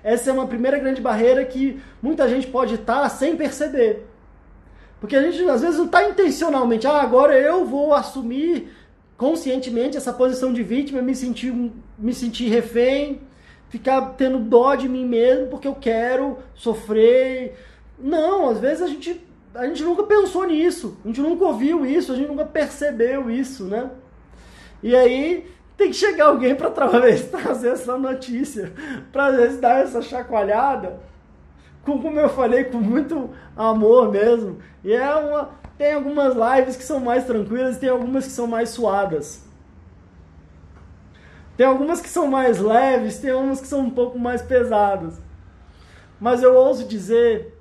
Essa é uma primeira grande barreira que muita gente pode estar tá sem perceber. Porque a gente às vezes não está intencionalmente, ah, agora eu vou assumir conscientemente essa posição de vítima, me sentir, me sentir refém, ficar tendo dó de mim mesmo porque eu quero sofrer. Não, às vezes a gente, a gente nunca pensou nisso, a gente nunca ouviu isso, a gente nunca percebeu isso, né? E aí tem que chegar alguém para trazer essa notícia, para dar essa chacoalhada como eu falei, com muito amor mesmo. E é uma. Tem algumas lives que são mais tranquilas e tem algumas que são mais suadas. Tem algumas que são mais leves, tem algumas que são um pouco mais pesadas. Mas eu ouso dizer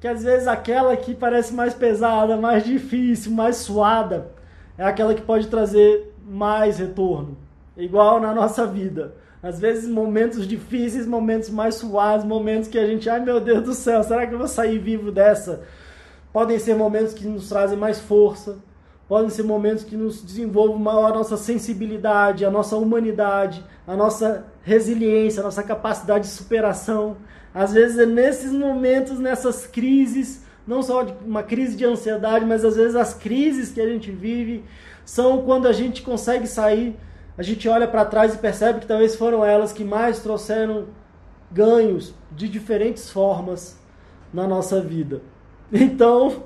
que às vezes aquela que parece mais pesada, mais difícil, mais suada, é aquela que pode trazer mais retorno. Igual na nossa vida às vezes momentos difíceis, momentos mais suaves, momentos que a gente, ai meu Deus do céu, será que eu vou sair vivo dessa? Podem ser momentos que nos trazem mais força, podem ser momentos que nos desenvolvam maior a nossa sensibilidade, a nossa humanidade, a nossa resiliência, a nossa capacidade de superação. Às vezes é nesses momentos, nessas crises, não só uma crise de ansiedade, mas às vezes as crises que a gente vive são quando a gente consegue sair a gente olha para trás e percebe que talvez foram elas que mais trouxeram ganhos de diferentes formas na nossa vida. *laughs* Então,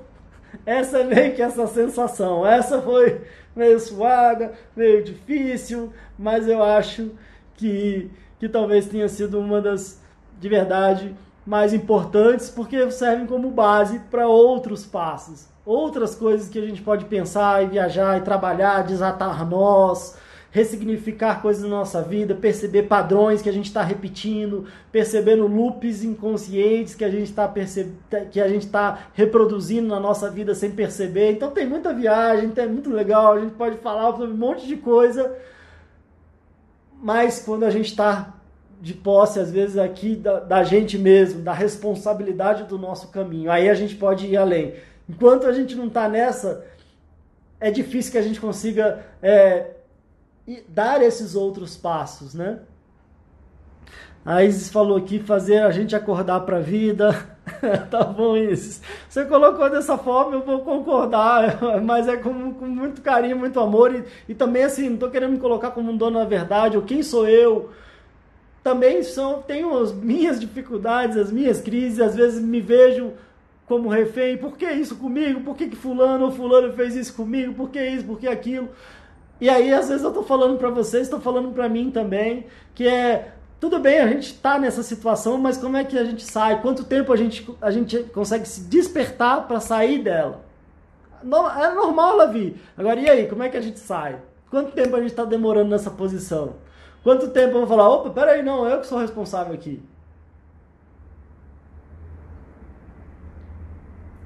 essa é meio que essa sensação. Essa foi meio suada, meio difícil, mas eu acho que, que talvez tenha sido uma das, de verdade, mais importantes, porque servem como base para outros passos, outras coisas que a gente pode pensar e viajar e trabalhar, desatar nós, ressignificar coisas na nossa vida, perceber padrões que a gente está repetindo, percebendo loops inconscientes que a gente está que a gente está reproduzindo na nossa vida sem perceber. Então tem muita viagem, é muito legal, a gente pode falar sobre um monte de coisa, mas quando a gente está de posse, às vezes, aqui da, da gente mesmo, da responsabilidade do nosso caminho, aí a gente pode ir além. Enquanto a gente não está nessa, é difícil que a gente consiga é, dar esses outros passos, né? A Isis falou aqui, fazer a gente acordar para a vida. *laughs* tá bom, Isis. Você colocou dessa forma, eu vou concordar, *laughs* mas é com, com muito carinho, muito amor. E, e também, assim, não estou querendo me colocar como um dono da verdade, ou quem sou eu. Também são, tenho as minhas dificuldades, as minhas crises, às vezes me vejo como refém. Por que isso comigo? Por que, que fulano ou fulano fez isso comigo? Por que isso? Por que aquilo? E aí, às vezes, eu estou falando para vocês, estou falando para mim também, que é tudo bem, a gente está nessa situação, mas como é que a gente sai? Quanto tempo a gente, a gente consegue se despertar para sair dela? É normal, Lavi. Agora, e aí, como é que a gente sai? Quanto tempo a gente está demorando nessa posição? Quanto tempo eu vou falar, opa, peraí, não, eu que sou responsável aqui.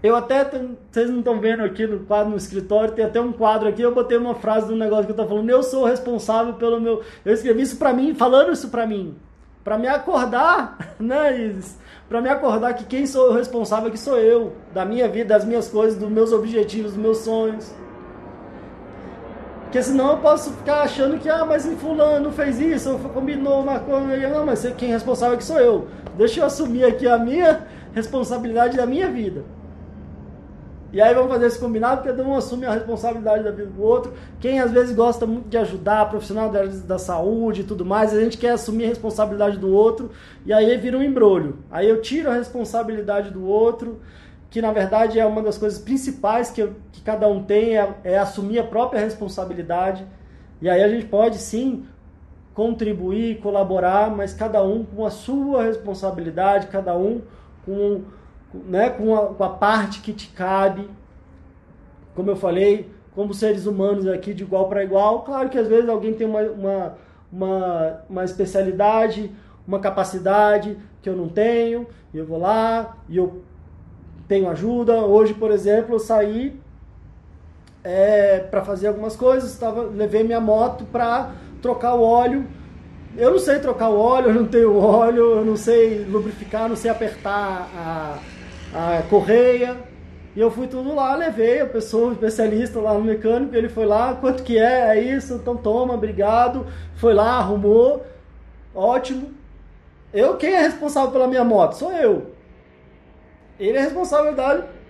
Eu até, vocês não estão vendo aqui no quadro no escritório, tem até um quadro aqui, eu botei uma frase do negócio que eu tô falando, eu sou responsável pelo meu... Eu escrevi isso para mim, falando isso para mim. para me acordar, *laughs* né, Isis? Pra me acordar que quem sou o responsável aqui sou eu. Da minha vida, das minhas coisas, dos meus objetivos, dos meus sonhos. Porque senão eu posso ficar achando que, ah, mas fulano fez isso, combinou uma coisa. Não, mas quem é responsável aqui sou eu. Deixa eu assumir aqui a minha *laughs* responsabilidade da minha vida. E aí vamos fazer esse combinado, porque um assume a responsabilidade da vida do outro. Quem às vezes gosta muito de ajudar, profissional da, da saúde e tudo mais, a gente quer assumir a responsabilidade do outro, e aí vira um embrulho. Aí eu tiro a responsabilidade do outro, que na verdade é uma das coisas principais que, eu, que cada um tem, é, é assumir a própria responsabilidade. E aí a gente pode sim contribuir, colaborar, mas cada um com a sua responsabilidade, cada um com né, com, a, com a parte que te cabe. Como eu falei, como seres humanos aqui de igual para igual. Claro que às vezes alguém tem uma, uma, uma, uma especialidade, uma capacidade que eu não tenho, e eu vou lá e eu tenho ajuda. Hoje, por exemplo, eu saí é, para fazer algumas coisas, tava, levei minha moto para trocar o óleo. Eu não sei trocar o óleo, eu não tenho óleo, eu não sei lubrificar, não sei apertar a, a correia. E eu fui tudo lá, levei a pessoa, especialista lá no mecânico, ele foi lá, quanto que é? É isso, então toma, obrigado. Foi lá, arrumou, ótimo. Eu, quem é responsável pela minha moto? Sou eu. Ele é responsável,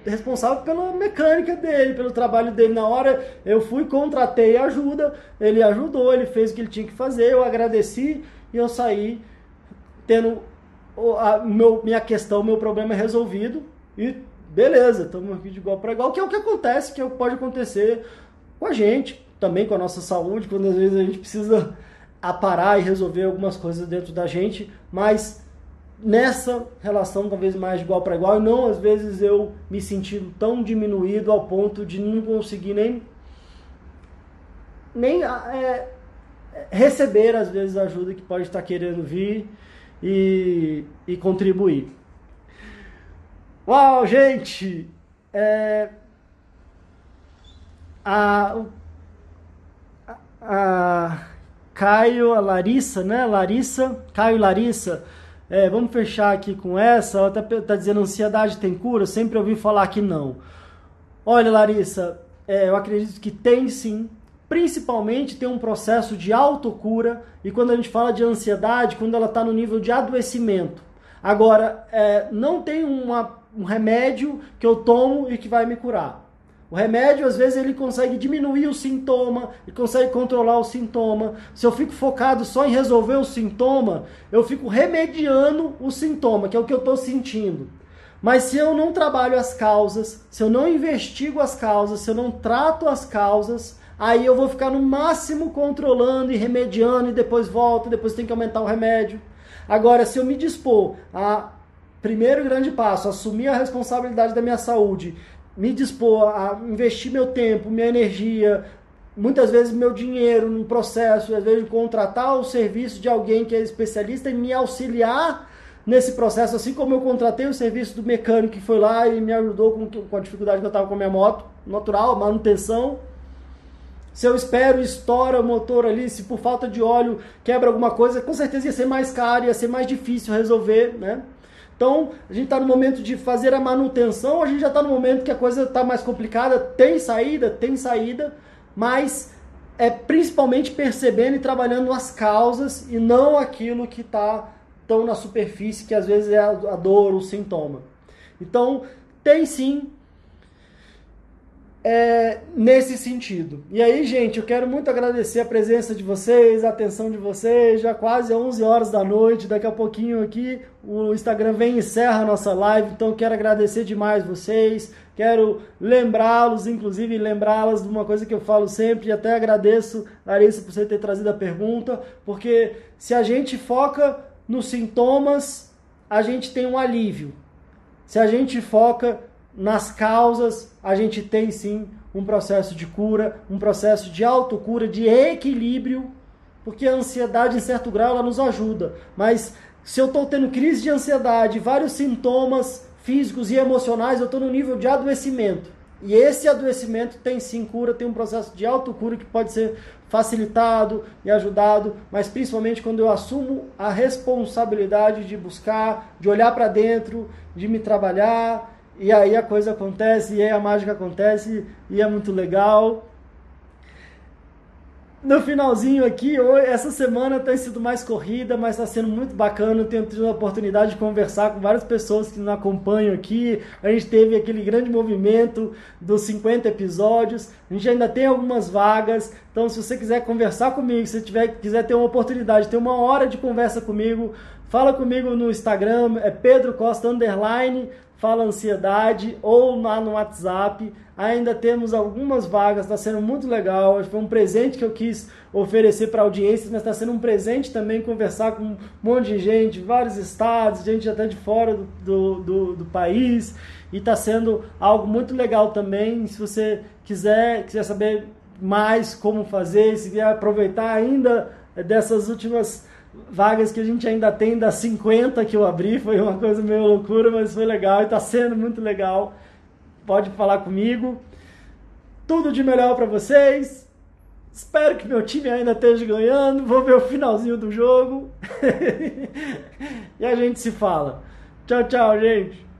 responsável pela mecânica dele, pelo trabalho dele. Na hora eu fui, contratei ajuda, ele ajudou, ele fez o que ele tinha que fazer, eu agradeci e eu saí tendo a meu, minha questão, meu problema resolvido e beleza, estamos aqui de igual para igual, que é o que acontece, que é pode acontecer com a gente, também com a nossa saúde, quando às vezes a gente precisa aparar e resolver algumas coisas dentro da gente, mas nessa relação talvez mais de igual para igual, e não às vezes eu me sentindo tão diminuído ao ponto de não conseguir nem nem é, receber às vezes a ajuda que pode estar querendo vir e, e contribuir. Uau, gente! É, a, a, Caio, a Larissa, né? Larissa, Caio e Larissa. É, vamos fechar aqui com essa. Ela está tá dizendo ansiedade tem cura. Eu sempre ouvi falar que não. Olha, Larissa, é, eu acredito que tem sim principalmente tem um processo de autocura e quando a gente fala de ansiedade, quando ela está no nível de adoecimento. Agora, é, não tem uma, um remédio que eu tomo e que vai me curar. O remédio, às vezes, ele consegue diminuir o sintoma, ele consegue controlar o sintoma. Se eu fico focado só em resolver o sintoma, eu fico remediando o sintoma, que é o que eu estou sentindo. Mas se eu não trabalho as causas, se eu não investigo as causas, se eu não trato as causas, aí eu vou ficar no máximo controlando e remediando e depois volto, depois tem que aumentar o remédio. Agora, se eu me dispor a primeiro grande passo, assumir a responsabilidade da minha saúde, me dispor a investir meu tempo, minha energia, muitas vezes meu dinheiro no processo, às vezes contratar o serviço de alguém que é especialista e me auxiliar nesse processo, assim como eu contratei o serviço do mecânico que foi lá e me ajudou com, com a dificuldade que eu estava com a minha moto, natural, manutenção. Se eu espero estoura o motor ali, se por falta de óleo quebra alguma coisa, com certeza ia ser mais caro, ia ser mais difícil resolver, né? Então, a gente está no momento de fazer a manutenção, a gente já está no momento que a coisa está mais complicada, tem saída, tem saída, mas é principalmente percebendo e trabalhando as causas e não aquilo que está tão na superfície, que às vezes é a dor, o sintoma. Então, tem sim é, nesse sentido. E aí, gente, eu quero muito agradecer a presença de vocês, a atenção de vocês. Já quase 11 horas da noite, daqui a pouquinho aqui o Instagram vem e encerra a nossa live. Então, quero agradecer demais vocês. Quero lembrá-los, inclusive lembrá-las de uma coisa que eu falo sempre, e até agradeço, Larissa, por você ter trazido a pergunta, porque se a gente foca nos sintomas, a gente tem um alívio. Se a gente foca nas causas, a gente tem sim um processo de cura, um processo de autocura, de equilíbrio, porque a ansiedade, em certo grau, ela nos ajuda. Mas se eu estou tendo crise de ansiedade, vários sintomas físicos e emocionais, eu estou no nível de adoecimento. E esse adoecimento tem sim cura, tem um processo de autocura que pode ser facilitado e ajudado, mas principalmente quando eu assumo a responsabilidade de buscar, de olhar para dentro, de me trabalhar e aí a coisa acontece, e aí a mágica acontece, e é muito legal. No finalzinho aqui, essa semana tem sido mais corrida, mas está sendo muito bacana. Tenho tido a oportunidade de conversar com várias pessoas que nos acompanham aqui. A gente teve aquele grande movimento dos 50 episódios. A gente ainda tem algumas vagas. Então, se você quiser conversar comigo, se tiver, quiser ter uma oportunidade, ter uma hora de conversa comigo, fala comigo no Instagram, é Pedro Costa Underline. Fala Ansiedade ou lá no WhatsApp. Ainda temos algumas vagas, está sendo muito legal. Foi um presente que eu quis oferecer para audiências, mas está sendo um presente também conversar com um monte de gente, vários estados, gente até de fora do, do, do, do país. E está sendo algo muito legal também. Se você quiser, quiser saber mais como fazer, se quer aproveitar ainda dessas últimas vagas que a gente ainda tem das 50 que eu abri, foi uma coisa meio loucura, mas foi legal e está sendo muito legal. Pode falar comigo. Tudo de melhor para vocês. Espero que meu time ainda esteja ganhando. Vou ver o finalzinho do jogo. *laughs* e a gente se fala. Tchau, tchau, gente.